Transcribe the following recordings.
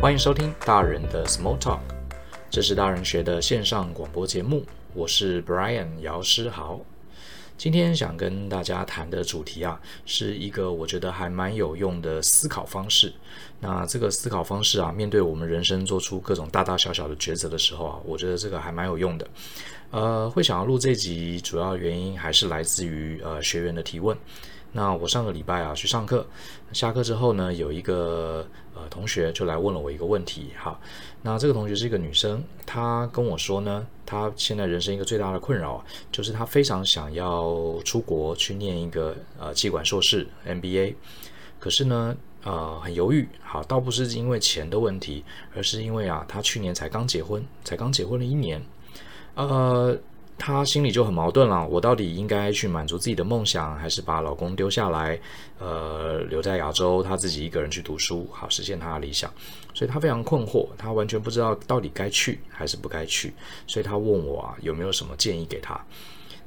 欢迎收听大人的 Small Talk，这是大人学的线上广播节目。我是 Brian 姚诗豪。今天想跟大家谈的主题啊，是一个我觉得还蛮有用的思考方式。那这个思考方式啊，面对我们人生做出各种大大小小的抉择的时候啊，我觉得这个还蛮有用的。呃，会想要录这集，主要原因还是来自于呃学员的提问。那我上个礼拜啊去上课，下课之后呢，有一个呃同学就来问了我一个问题。哈，那这个同学是一个女生，她跟我说呢，她现在人生一个最大的困扰就是她非常想要出国去念一个呃企管硕士 MBA，可是呢呃很犹豫。好，倒不是因为钱的问题，而是因为啊她去年才刚结婚，才刚结婚了一年，呃。她心里就很矛盾了，我到底应该去满足自己的梦想，还是把老公丢下来，呃，留在亚洲，她自己一个人去读书，好实现她的理想。所以她非常困惑，她完全不知道到底该去还是不该去，所以她问我啊，有没有什么建议给她？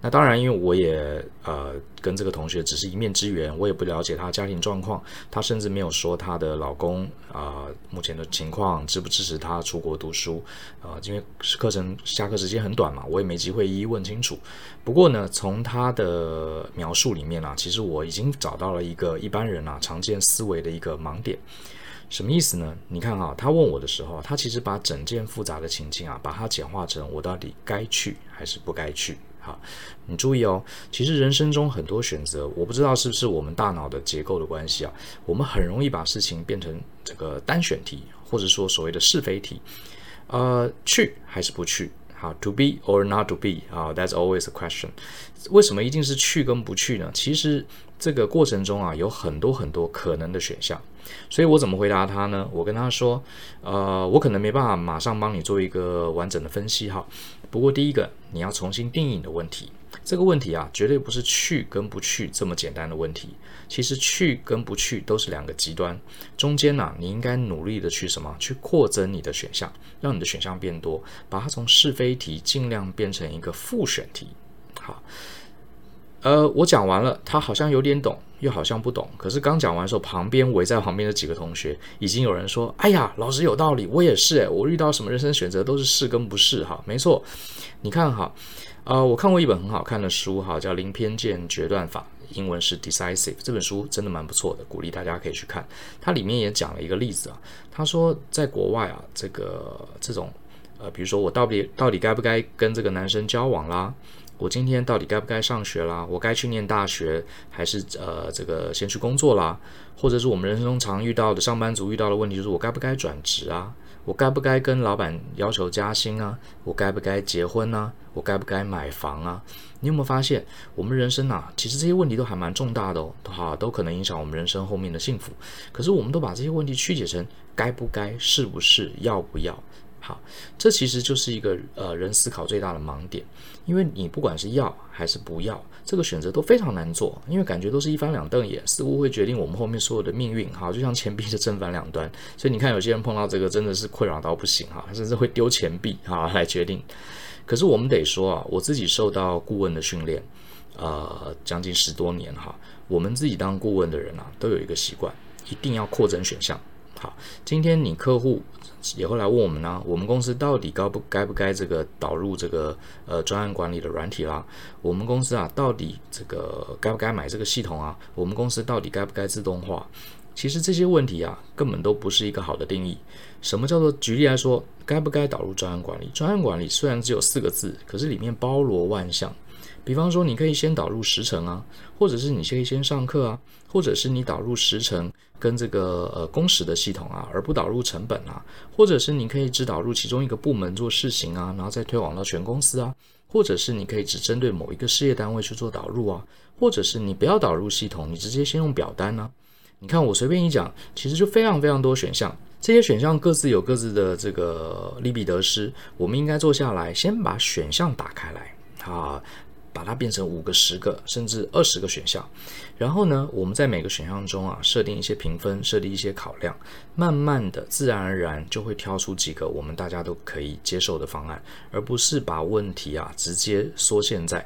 那当然，因为我也呃跟这个同学只是一面之缘，我也不了解她家庭状况，她甚至没有说她的老公啊、目前的情况支不支持她出国读书啊、因为课程下课时间很短嘛，我也没机会一一问清楚。不过呢，从她的描述里面啊，其实我已经找到了一个一般人啊常见思维的一个盲点。什么意思呢？你看啊，她问我的时候，她其实把整件复杂的情境啊，把它简化成我到底该去还是不该去。好，你注意哦，其实人生中很多选择，我不知道是不是我们大脑的结构的关系啊，我们很容易把事情变成这个单选题，或者说所谓的是非题，呃，去还是不去？好，to be or not to be 啊，that's always a question。为什么一定是去跟不去呢？其实这个过程中啊，有很多很多可能的选项，所以我怎么回答他呢？我跟他说，呃，我可能没办法马上帮你做一个完整的分析哈。不过第一个，你要重新定义你的问题。这个问题啊，绝对不是去跟不去这么简单的问题。其实去跟不去都是两个极端，中间呢、你应该努力的去什么？去扩增你的选项，让你的选项变多，把它从是非题尽量变成一个复选题。好，呃，我讲完了，他好像有点懂，又好像不懂。可是刚讲完的时候，旁边围在旁边的几个同学已经有人说：“哎呀，老师有道理，我也是诶，我遇到什么人生选择都是是跟不是。”哈，没错，你看哈。呃，我看过一本很好看的书，哈，叫《零偏见决断法》，英文是 Decisive。这本书真的蛮不错的，鼓励大家可以去看。它里面也讲了一个例子啊，他说在国外啊，这个这种呃，比如说我到底到底该不该跟这个男生交往啦？我今天到底该不该上学啦？我该去念大学，还是呃这个先去工作啦？或者是我们人生中常遇到的上班族遇到的问题，就是我该不该转职啊？我该不该跟老板要求加薪啊？我该不该结婚呢？我该不该买房啊？你有没有发现，我们人生啊，其实这些问题都还蛮重大的哦，哈，都可能影响我们人生后面的幸福。可是我们都把这些问题曲解成该不该、是不是、要不要。好，这其实就是一个呃人思考最大的盲点，因为你不管是要还是不要，这个选择都非常难做，因为感觉都是一翻两瞪眼，似乎会决定我们后面所有的命运。哈，就像钱币的正反两端，所以你看有些人碰到这个真的是困扰到不行哈，甚至会丢钱币哈来决定。可是我们得说啊，我自己受到顾问的训练，呃，将近十多年哈，我们自己当顾问的人啊，都有一个习惯，一定要扩增选项。好，今天你客户也会来问我们呢，我们公司到底该不该不该这个导入这个呃专案管理的软体啦？我们公司啊，到底这个该不该买这个系统啊？我们公司到底该不该自动化？其实这些问题啊，根本都不是一个好的定义。什么叫做举例来说，该不该导入专案管理？专案管理虽然只有四个字，可是里面包罗万象。比方说，你可以先导入时程啊，或者是你可以先上课啊，或者是你导入时程跟这个呃工时的系统啊，而不导入成本啊，或者是你可以只导入其中一个部门做试行啊，然后再推广到全公司啊，或者是你可以只针对某一个事业单位去做导入啊，或者是你不要导入系统，你直接先用表单呢、你看我随便一讲，其实就非常非常多选项，这些选项各自有各自的这个利弊得失，我们应该坐下来先把选项打开来啊。把它变成五个、十个，甚至二十个选项，然后呢，我们在每个选项中啊，设定一些评分，设定一些考量，慢慢的，自然而然就会挑出几个我们大家都可以接受的方案，而不是把问题啊直接缩限在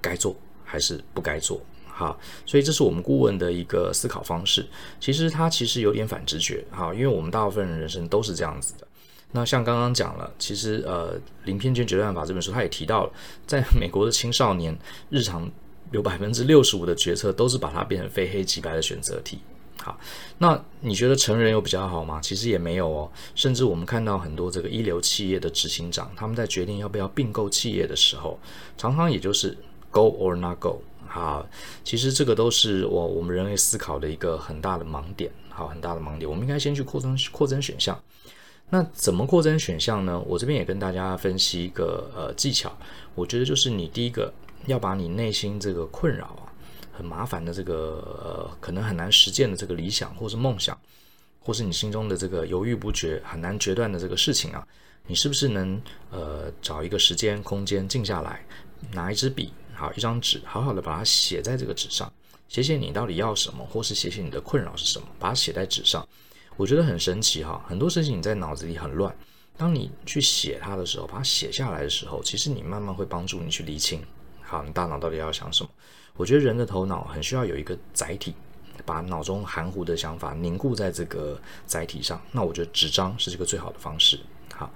该做还是不该做。好，所以这是我们顾问的一个思考方式。其实它其实有点反直觉，好，因为我们大部分人人生都是这样子的。那像刚刚讲了，其实呃，《零偏见绝对办法》这本书，他也提到了，在美国的青少年日常有百分之六十五的决策都是把它变成非黑即白的选择题。好，那你觉得成人有比较好吗？其实也没有哦。甚至我们看到很多这个一流企业的执行长，他们在决定要不要并购企业的时候，常常也就是 go or not go。好，其实这个都是我我们人类思考的一个很大的盲点。好，很大的盲点，我们应该先去扩增扩增选项。那怎么扩增选项呢？我这边也跟大家分析一个呃技巧，我觉得就是你第一个要把你内心这个困扰啊，很麻烦的这个呃可能很难实践的这个理想或是梦想，或是你心中的这个犹豫不决很难决断的这个事情啊，你是不是能呃找一个时间空间静下来，拿一支笔，好一张纸，好好的把它写在这个纸上，写写你到底要什么，或是写写你的困扰是什么，把它写在纸上。我觉得很神奇哈，很多事情你在脑子里很乱，当你去写它的时候，把它写下来的时候，其实你慢慢会帮助你去理清，好，你大脑到底要想什么？我觉得人的头脑很需要有一个载体，把脑中含糊的想法凝固在这个载体上。那我觉得纸张是这个最好的方式。好，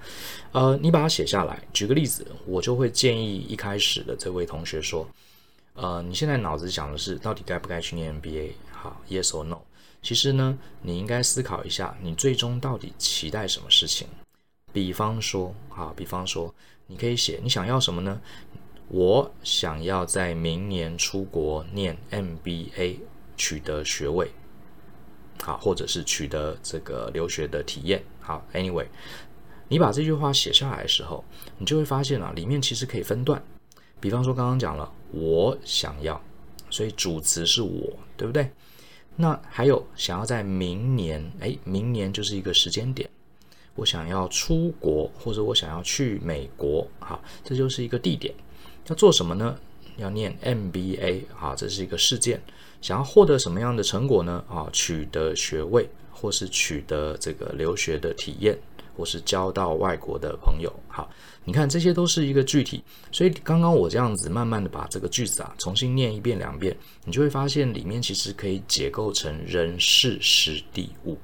呃，你把它写下来。举个例子，我就会建议一开始的这位同学说，呃，你现在脑子想的是到底该不该去念 MBA？好，Yes or No？其实呢，你应该思考一下，你最终到底期待什么事情？比方说，啊，比方说，你可以写你想要什么呢？我想要在明年出国念 MBA，取得学位，好，或者是取得这个留学的体验。好，Anyway，你把这句话写下来的时候，你就会发现啊，里面其实可以分段。比方说，刚刚讲了，我想要，所以主词是我，对不对？那还有想要在明年，哎，明年就是一个时间点，我想要出国，或者我想要去美国，好，这就是一个地点。要做什么呢？要念 MBA，好，这是一个事件。想要获得什么样的成果呢？啊，取得学位，或是取得这个留学的体验。或是交到外国的朋友，好，你看这些都是一个具体，所以刚刚我这样子慢慢的把这个句子啊重新念一遍两遍，你就会发现里面其实可以解构成人事时地物。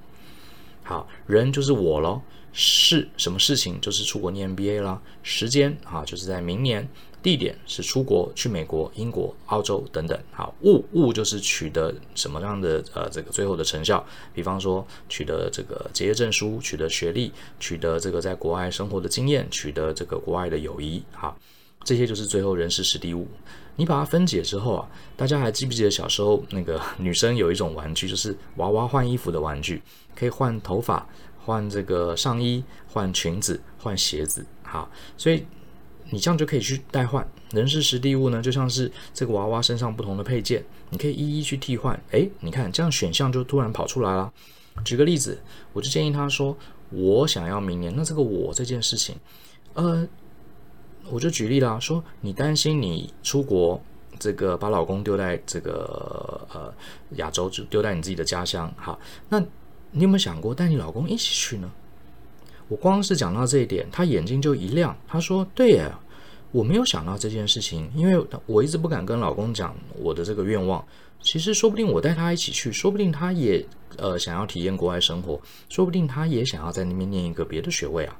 好，人就是我喽，事什么事情就是出国念 MBA 啦，时间啊就是在明年。地点是出国去美国、英国、澳洲等等。好，物物就是取得什么样的呃这个最后的成效，比方说取得这个结业证书、取得学历、取得这个在国外生活的经验、取得这个国外的友谊。好，这些就是最后人事时地物。你把它分解之后啊，大家还记不记得小时候那个女生有一种玩具，就是娃娃换衣服的玩具，可以换头发、换这个上衣、换裙子、换鞋子。好，所以。你这样就可以去代换人事时地物呢，就像是这个娃娃身上不同的配件，你可以一一去替换。诶，你看这样选项就突然跑出来了。举个例子，我就建议他说：“我想要明年。”那这个“我”这件事情，呃，我就举例啦，说你担心你出国，这个把老公丢在这个呃亚洲，丢在你自己的家乡。好，那你有没有想过带你老公一起去呢？我光是讲到这一点，他眼睛就一亮。他说：“对呀，我没有想到这件事情，因为我一直不敢跟老公讲我的这个愿望。其实说不定我带他一起去，说不定他也呃想要体验国外生活，说不定他也想要在那边念一个别的学位啊。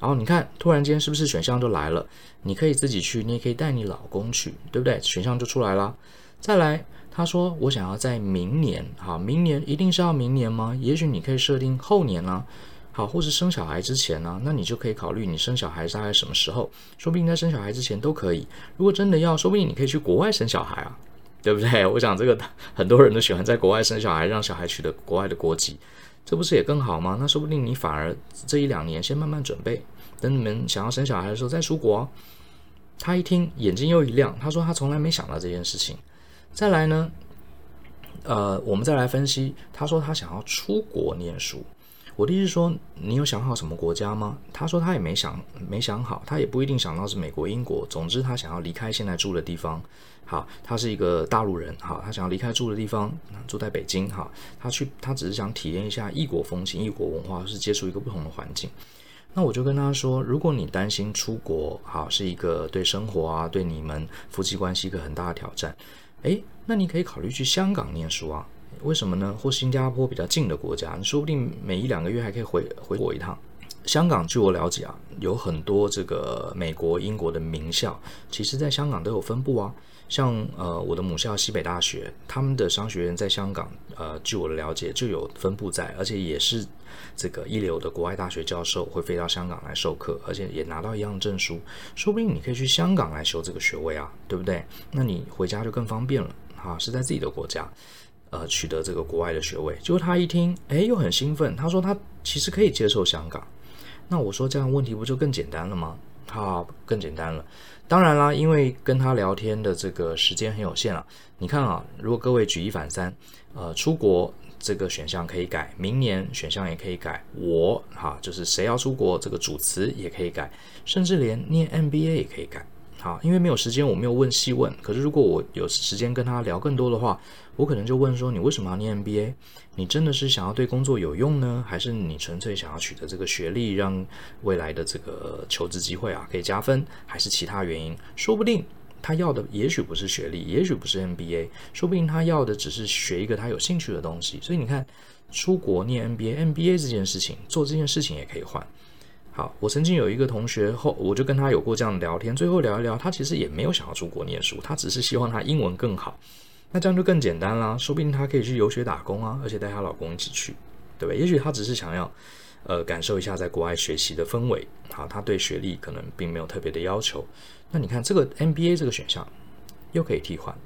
然后你看，突然间是不是选项就来了？你可以自己去，你也可以带你老公去，对不对？选项就出来了。再来，他说我想要在明年，好，明年一定是要明年吗？也许你可以设定后年呢。”好，或是生小孩之前呢，那你就可以考虑你生小孩大概什么时候，说不定在生小孩之前都可以。如果真的要，说不定你可以去国外生小孩啊，对不对？我想这个很多人都喜欢在国外生小孩，让小孩取得国外的国籍，这不是也更好吗？那说不定你反而这一两年先慢慢准备，等你们想要生小孩的时候再出国。他一听眼睛又一亮，他说他从来没想到这件事情。再来呢，呃，我们再来分析，他说他想要出国念书。我的意思是说，你有想好什么国家吗？他说他也没想，没想好，他也不一定想到是美国、英国。总之，他想要离开现在住的地方。好，他是一个大陆人，好，他想要离开住的地方，住在北京。好，他去，他只是想体验一下异国风情、异国文化，是接触一个不同的环境。那我就跟他说，如果你担心出国，好，是一个对生活啊，对你们夫妻关系一个很大的挑战。诶，那你可以考虑去香港念书啊？为什么呢？或新加坡比较近的国家，你说不定每一两个月还可以回回国一趟。香港，据我了解啊，有很多这个美国、英国的名校，其实在香港都有分布啊。像呃，我的母校西北大学，他们的商学院在香港，呃，据我的了解就有分布在，而且也是这个一流的国外大学教授会飞到香港来授课，而且也拿到一样证书，说不定你可以去香港来修这个学位啊，对不对？那你回家就更方便了啊，是在自己的国家，呃，取得这个国外的学位。结果他一听，哎，又很兴奋，他说他其实可以接受香港。那我说这样问题不就更简单了吗？好，更简单了。当然啦，因为跟他聊天的这个时间很有限啊。你看啊，如果各位举一反三，呃，出国这个选项可以改，明年选项也可以改。我哈，就是谁要出国，这个主词也可以改，甚至连念 MBA 也可以改。好，因为没有时间，我没有问细问。可是如果我有时间跟他聊更多的话，我可能就问说：你为什么要念 MBA？你真的是想要对工作有用呢，还是你纯粹想要取得这个学历，让未来的这个求职机会啊可以加分，还是其他原因？说不定他要的也许不是学历，也许不是 MBA，说不定他要的只是学一个他有兴趣的东西。所以你看，出国念 MBA，MBA 这件事情，做这件事情也可以换。好，我曾经有一个同学后，我就跟他有过这样聊天，最后聊一聊，他其实也没有想要出国念书，他只是希望他英文更好。那这样就更简单啦，说不定他可以去游学打工啊，而且带她老公一起去，对不对？也许他只是想要，呃，感受一下在国外学习的氛围。好，他对学历可能并没有特别的要求。那你看这个 MBA 这个选项又可以替换，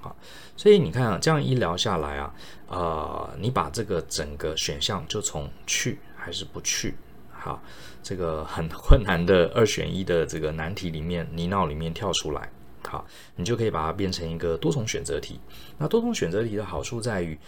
好，所以你看啊，这样一聊下来啊，呃，你把这个整个选项就从去还是不去。好，这个很困难的二选一的这个难题里面，泥淖里面跳出来，好，你就可以把它变成一个多重选择题。那多重选择题的好处在于，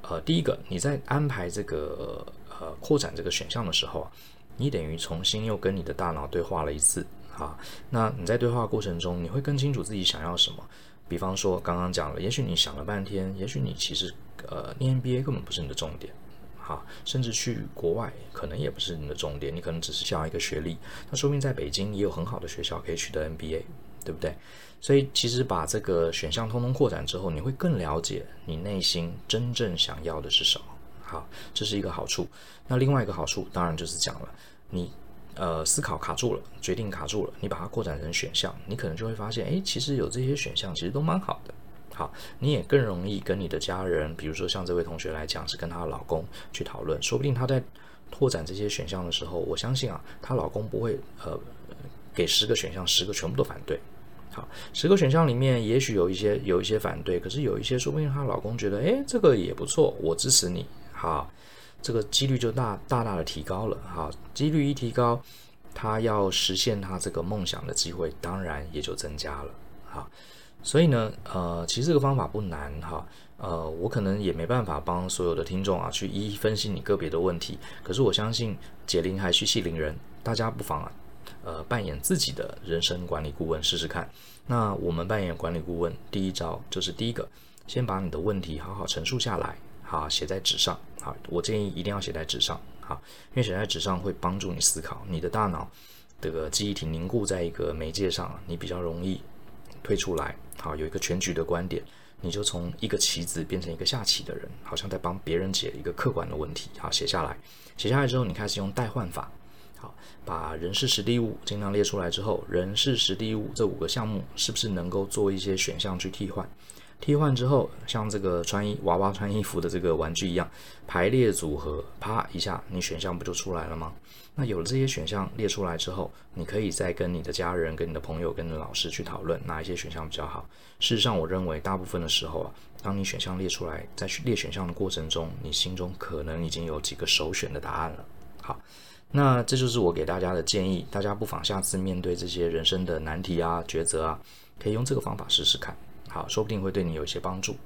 呃，第一个，你在安排这个呃扩展这个选项的时候，你等于重新又跟你的大脑对话了一次，好，那你在对话过程中，你会更清楚自己想要什么。比方说，刚刚讲了，也许你想了半天，也许你其实呃念 MBA 根本不是你的重点。哈，甚至去国外可能也不是你的重点，你可能只是想要一个学历。那说明在北京也有很好的学校可以取得 MBA，对不对？所以其实把这个选项通通扩展之后，你会更了解你内心真正想要的是什么。好，这是一个好处。那另外一个好处当然就是讲了，你呃思考卡住了，决定卡住了，你把它扩展成选项，你可能就会发现，哎，其实有这些选项其实都蛮好的。好，你也更容易跟你的家人，比如说像这位同学来讲，是跟她老公去讨论，说不定她在拓展这些选项的时候，我相信啊，她老公不会呃给十个选项，十个全部都反对。好，十个选项里面也许有一些有一些反对，可是有一些说不定她老公觉得，诶，这个也不错，我支持你。好，这个几率就大大大的提高了。好，几率一提高，她要实现她这个梦想的机会，当然也就增加了。好。所以呢，呃，其实这个方法不难哈，呃，我可能也没办法帮所有的听众啊去一一分析你个别的问题，可是我相信解铃还须系铃人，大家不妨啊，呃，扮演自己的人生管理顾问试试看。那我们扮演管理顾问，第一招就是第一个，先把你的问题好好陈述下来，好，写在纸上，好，我建议一定要写在纸上，好，因为写在纸上会帮助你思考，你的大脑这个记忆体凝固在一个媒介上，你比较容易推出来。好，有一个全局的观点，你就从一个棋子变成一个下棋的人，好像在帮别人解一个客观的问题。好，写下来，写下来之后，你开始用代换法。好，把人事实地物尽量列出来之后，人事实地物这五个项目是不是能够做一些选项去替换？替换之后，像这个穿衣娃娃穿衣服的这个玩具一样，排列组合，啪一下，你选项不就出来了吗？那有了这些选项列出来之后，你可以再跟你的家人、跟你的朋友、跟你的老师去讨论哪一些选项比较好。事实上，我认为大部分的时候啊，当你选项列出来，在去列选项的过程中，你心中可能已经有几个首选的答案了。好，那这就是我给大家的建议，大家不妨下次面对这些人生的难题啊、抉择啊，可以用这个方法试试看。好，说不定会对你有一些帮助。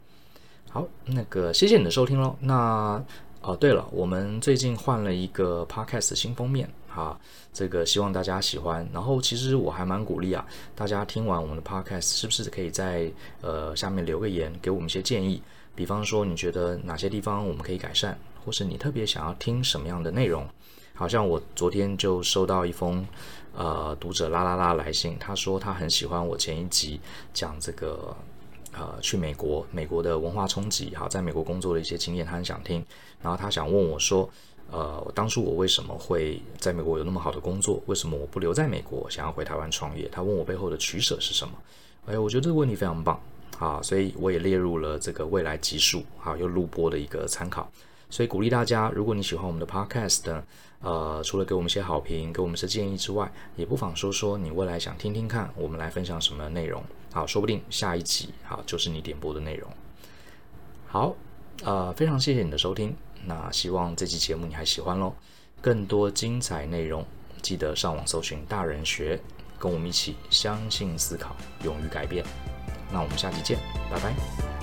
好，那个谢谢你的收听喽。那哦，对了，我们最近换了一个 podcast 新封面，哈，这个希望大家喜欢。然后其实我还蛮鼓励啊，大家听完我们的 podcast，是不是可以在呃下面留个言，给我们一些建议？比方说你觉得哪些地方我们可以改善，或是你特别想要听什么样的内容？好像我昨天就收到一封呃读者啦啦啦来信，他说他很喜欢我前一集讲这个。呃去美国，美国的文化冲击，好，在美国工作的一些经验，他很想听。然后他想问我说，呃，当初我为什么会在美国有那么好的工作？为什么我不留在美国，想要回台湾创业？他问我背后的取舍是什么？哎，我觉得这个问题非常棒，啊，所以我也列入了这个未来集数，好，又录播的一个参考。所以鼓励大家，如果你喜欢我们的 Podcast，呃，除了给我们一些好评，给我们一些建议之外，也不妨说说你未来想听听看，我们来分享什么内容。好，说不定下一集好就是你点播的内容。好，呃，非常谢谢你的收听。那希望这期节目你还喜欢喽。更多精彩内容，记得上网搜寻大人学，跟我们一起相信、思考、勇于改变。那我们下期见，拜拜。